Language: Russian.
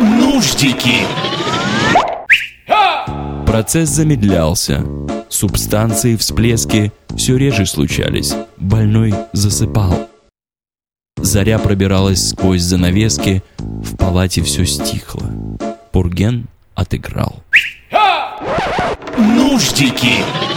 Нуждики! Процесс замедлялся. Субстанции, всплески все реже случались. Больной засыпал. Заря пробиралась сквозь занавески, в палате все стихло. Пурген отыграл. Нуждики!